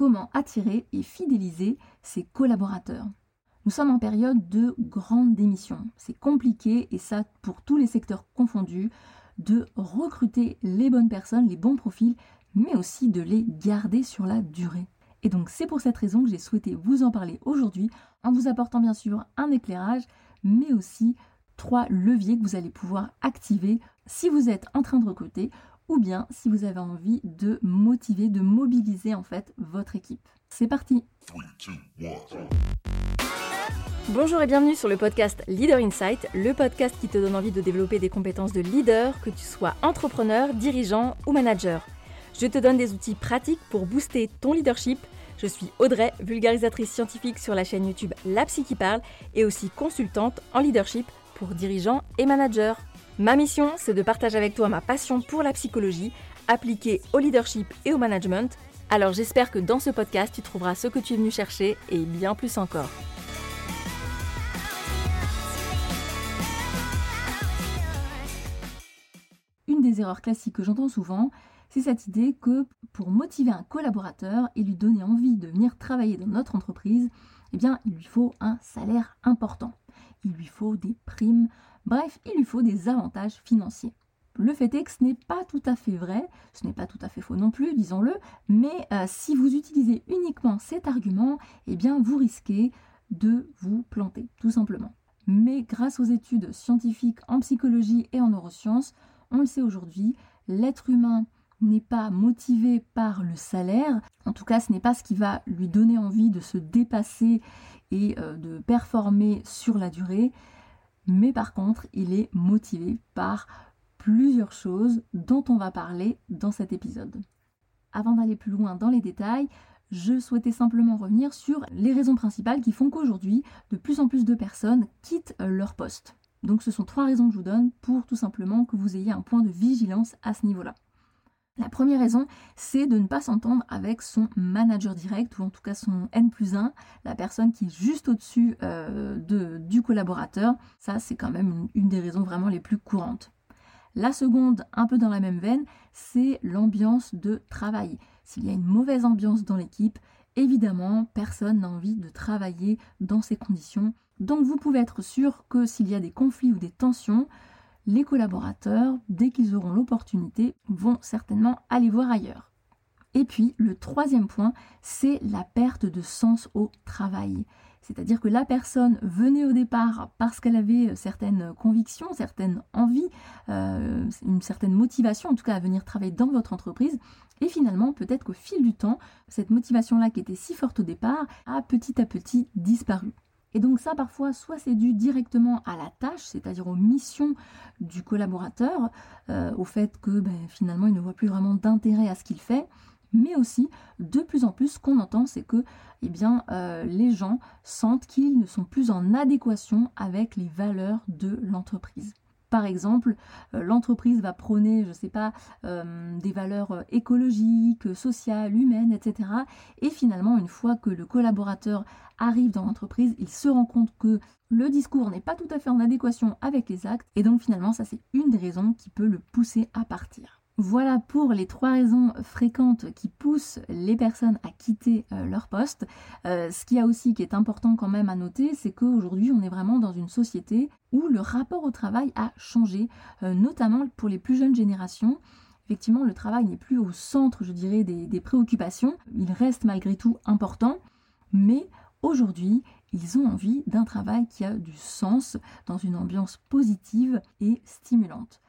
comment attirer et fidéliser ses collaborateurs. Nous sommes en période de grande démission. C'est compliqué et ça pour tous les secteurs confondus de recruter les bonnes personnes, les bons profils, mais aussi de les garder sur la durée. Et donc c'est pour cette raison que j'ai souhaité vous en parler aujourd'hui en vous apportant bien sûr un éclairage, mais aussi trois leviers que vous allez pouvoir activer si vous êtes en train de recruter ou bien si vous avez envie de motiver, de mobiliser en fait votre équipe. C'est parti Bonjour et bienvenue sur le podcast Leader Insight, le podcast qui te donne envie de développer des compétences de leader, que tu sois entrepreneur, dirigeant ou manager. Je te donne des outils pratiques pour booster ton leadership. Je suis Audrey, vulgarisatrice scientifique sur la chaîne YouTube La Psy qui parle et aussi consultante en leadership pour dirigeants et managers. Ma mission, c'est de partager avec toi ma passion pour la psychologie appliquée au leadership et au management. Alors j'espère que dans ce podcast, tu trouveras ce que tu es venu chercher et bien plus encore. Une des erreurs classiques que j'entends souvent, c'est cette idée que pour motiver un collaborateur et lui donner envie de venir travailler dans notre entreprise, eh bien, il lui faut un salaire important. Il lui faut des primes, Bref, il lui faut des avantages financiers. Le fait est que ce n'est pas tout à fait vrai, ce n'est pas tout à fait faux non plus, disons-le, mais euh, si vous utilisez uniquement cet argument, eh bien vous risquez de vous planter, tout simplement. Mais grâce aux études scientifiques en psychologie et en neurosciences, on le sait aujourd'hui, l'être humain n'est pas motivé par le salaire, en tout cas ce n'est pas ce qui va lui donner envie de se dépasser et euh, de performer sur la durée, mais par contre, il est motivé par plusieurs choses dont on va parler dans cet épisode. Avant d'aller plus loin dans les détails, je souhaitais simplement revenir sur les raisons principales qui font qu'aujourd'hui, de plus en plus de personnes quittent leur poste. Donc ce sont trois raisons que je vous donne pour tout simplement que vous ayez un point de vigilance à ce niveau-là. La première raison, c'est de ne pas s'entendre avec son manager direct ou en tout cas son N plus 1, la personne qui est juste au-dessus euh, du collaborateur. Ça, c'est quand même une des raisons vraiment les plus courantes. La seconde, un peu dans la même veine, c'est l'ambiance de travail. S'il y a une mauvaise ambiance dans l'équipe, évidemment, personne n'a envie de travailler dans ces conditions. Donc vous pouvez être sûr que s'il y a des conflits ou des tensions, les collaborateurs, dès qu'ils auront l'opportunité, vont certainement aller voir ailleurs. Et puis, le troisième point, c'est la perte de sens au travail. C'est-à-dire que la personne venait au départ parce qu'elle avait certaines convictions, certaines envies, euh, une certaine motivation, en tout cas à venir travailler dans votre entreprise. Et finalement, peut-être qu'au fil du temps, cette motivation-là qui était si forte au départ a petit à petit disparu. Et donc ça, parfois, soit c'est dû directement à la tâche, c'est-à-dire aux missions du collaborateur, euh, au fait que ben, finalement il ne voit plus vraiment d'intérêt à ce qu'il fait, mais aussi de plus en plus ce qu'on entend c'est que eh bien, euh, les gens sentent qu'ils ne sont plus en adéquation avec les valeurs de l'entreprise. Par exemple, euh, l'entreprise va prôner, je ne sais pas, euh, des valeurs euh, écologiques, sociales, humaines, etc. Et finalement, une fois que le collaborateur arrive dans l'entreprise, il se rend compte que le discours n'est pas tout à fait en adéquation avec les actes. Et donc finalement, ça c'est une des raisons qui peut le pousser à partir. Voilà pour les trois raisons fréquentes qui poussent les personnes à quitter euh, leur poste. Euh, ce qu'il y a aussi qui est important quand même à noter, c'est qu'aujourd'hui on est vraiment dans une société où le rapport au travail a changé, euh, notamment pour les plus jeunes générations. Effectivement, le travail n'est plus au centre, je dirais, des, des préoccupations. Il reste malgré tout important, mais aujourd'hui, ils ont envie d'un travail qui a du sens, dans une ambiance positive et stimulante.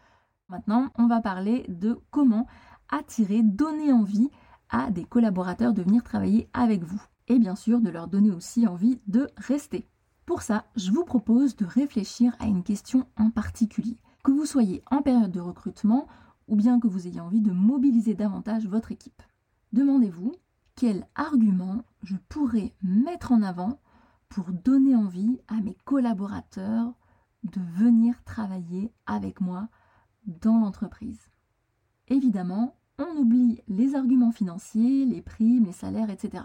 Maintenant, on va parler de comment attirer, donner envie à des collaborateurs de venir travailler avec vous. Et bien sûr, de leur donner aussi envie de rester. Pour ça, je vous propose de réfléchir à une question en particulier. Que vous soyez en période de recrutement ou bien que vous ayez envie de mobiliser davantage votre équipe. Demandez-vous quel argument je pourrais mettre en avant pour donner envie à mes collaborateurs de venir travailler avec moi dans l'entreprise. Évidemment, on oublie les arguments financiers, les primes, les salaires, etc.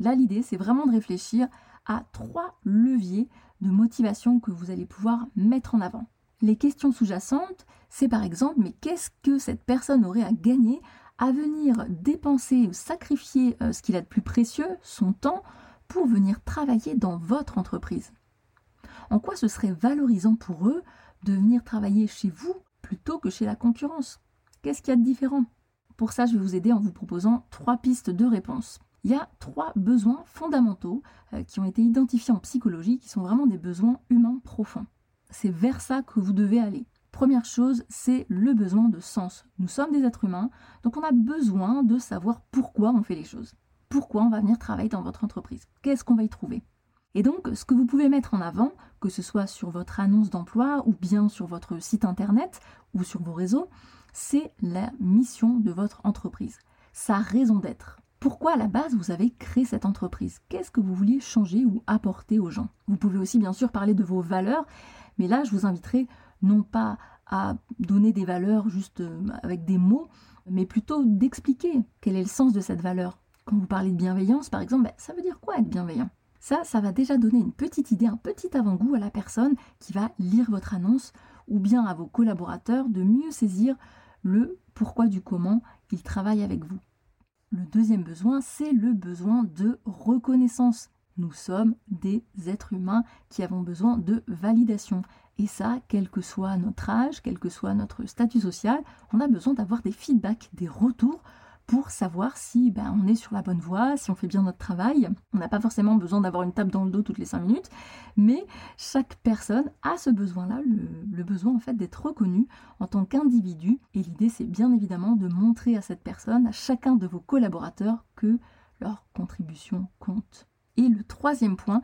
Là, l'idée, c'est vraiment de réfléchir à trois leviers de motivation que vous allez pouvoir mettre en avant. Les questions sous-jacentes, c'est par exemple, mais qu'est-ce que cette personne aurait à gagner à venir dépenser ou sacrifier euh, ce qu'il a de plus précieux, son temps, pour venir travailler dans votre entreprise? En quoi ce serait valorisant pour eux de venir travailler chez vous plutôt que chez la concurrence Qu'est-ce qu'il y a de différent? Pour ça, je vais vous aider en vous proposant trois pistes de réponse. Il y a trois besoins fondamentaux euh, qui ont été identifiés en psychologie, qui sont vraiment des besoins humains profonds. C'est vers ça que vous devez aller. Première chose, c'est le besoin de sens. Nous sommes des êtres humains, donc on a besoin de savoir pourquoi on fait les choses. Pourquoi on va venir travailler dans votre entreprise? Qu'est-ce qu'on va y trouver? Et donc, ce que vous pouvez mettre en avant, que ce soit sur votre annonce d'emploi ou bien sur votre site internet ou sur vos réseaux, c'est la mission de votre entreprise, sa raison d'être. Pourquoi à la base vous avez créé cette entreprise? Qu'est-ce que vous vouliez changer ou apporter aux gens? Vous pouvez aussi bien sûr parler de vos valeurs, mais là je vous inviterai non pas à donner des valeurs juste euh, avec des mots, mais plutôt d'expliquer quel est le sens de cette valeur. Quand vous parlez de bienveillance, par exemple, ben, ça veut dire quoi être bienveillant? Ça, ça va déjà donner une petite idée, un petit avant-goût à la personne qui va lire votre annonce ou bien à vos collaborateurs de mieux saisir le pourquoi du comment ils travaillent avec vous. Le deuxième besoin, c'est le besoin de reconnaissance. Nous sommes des êtres humains qui avons besoin de validation. Et ça, quel que soit notre âge, quel que soit notre statut social, on a besoin d'avoir des feedbacks, des retours pour savoir si ben, on est sur la bonne voie, si on fait bien notre travail. On n'a pas forcément besoin d'avoir une tape dans le dos toutes les cinq minutes, mais chaque personne a ce besoin-là, le, besoin en fait d'être reconnu en tant qu'individu. Et l'idée, c'est bien évidemment de montrer à cette personne, à chacun de vos collaborateurs, que leur contribution compte. Et le troisième point,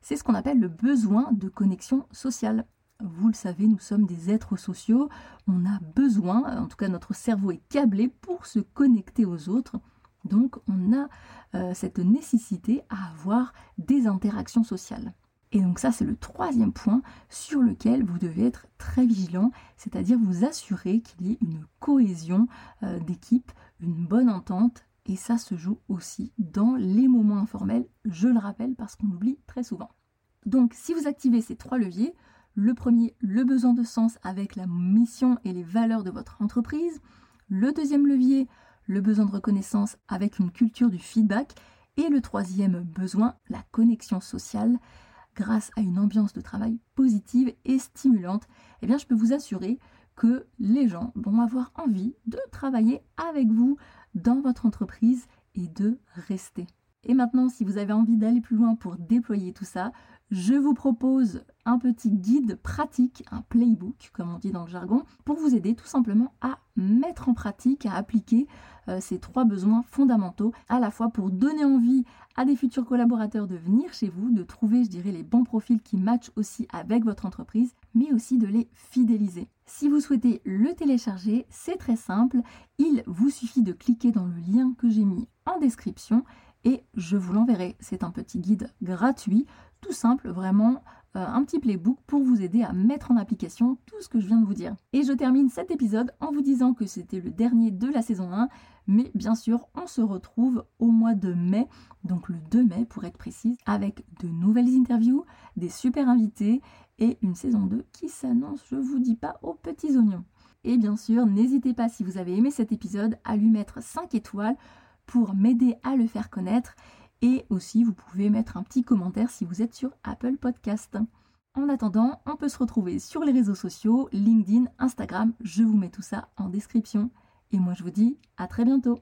c'est ce qu'on appelle le besoin de connexion sociale. Vous le savez, nous sommes des êtres sociaux. On a besoin, en tout cas notre cerveau est câblé pour se connecter aux autres. Donc on a euh, cette nécessité à avoir des interactions sociales. Et donc ça, c'est le troisième point sur lequel vous devez être très vigilant, c'est-à-dire vous assurer qu'il y ait une cohésion euh, d'équipe, une bonne entente. Et ça se joue aussi dans les moments informels, je le rappelle parce qu'on oublie très souvent. Donc si vous activez ces trois leviers, le premier, le besoin de sens avec la mission et les valeurs de votre entreprise. Le deuxième levier, le besoin de reconnaissance avec une culture du feedback. Et le troisième besoin, la connexion sociale grâce à une ambiance de travail positive et stimulante. Eh bien, je peux vous assurer que les gens vont avoir envie de travailler avec vous dans votre entreprise et de rester. Et maintenant, si vous avez envie d'aller plus loin pour déployer tout ça, je vous propose un petit guide pratique, un playbook comme on dit dans le jargon, pour vous aider tout simplement à mettre en pratique, à appliquer euh, ces trois besoins fondamentaux, à la fois pour donner envie à des futurs collaborateurs de venir chez vous, de trouver, je dirais, les bons profils qui matchent aussi avec votre entreprise, mais aussi de les fidéliser. Si vous souhaitez le télécharger, c'est très simple, il vous suffit de cliquer dans le lien que j'ai mis en description et je vous l'enverrai. C'est un petit guide gratuit, tout simple, vraiment euh, un petit playbook pour vous aider à mettre en application tout ce que je viens de vous dire. Et je termine cet épisode en vous disant que c'était le dernier de la saison 1, mais bien sûr, on se retrouve au mois de mai, donc le 2 mai pour être précise, avec de nouvelles interviews, des super invités et une saison 2 qui s'annonce, je vous dis pas, aux petits oignons. Et bien sûr, n'hésitez pas si vous avez aimé cet épisode à lui mettre 5 étoiles pour m'aider à le faire connaître. Et aussi, vous pouvez mettre un petit commentaire si vous êtes sur Apple Podcast. En attendant, on peut se retrouver sur les réseaux sociaux, LinkedIn, Instagram. Je vous mets tout ça en description. Et moi, je vous dis à très bientôt.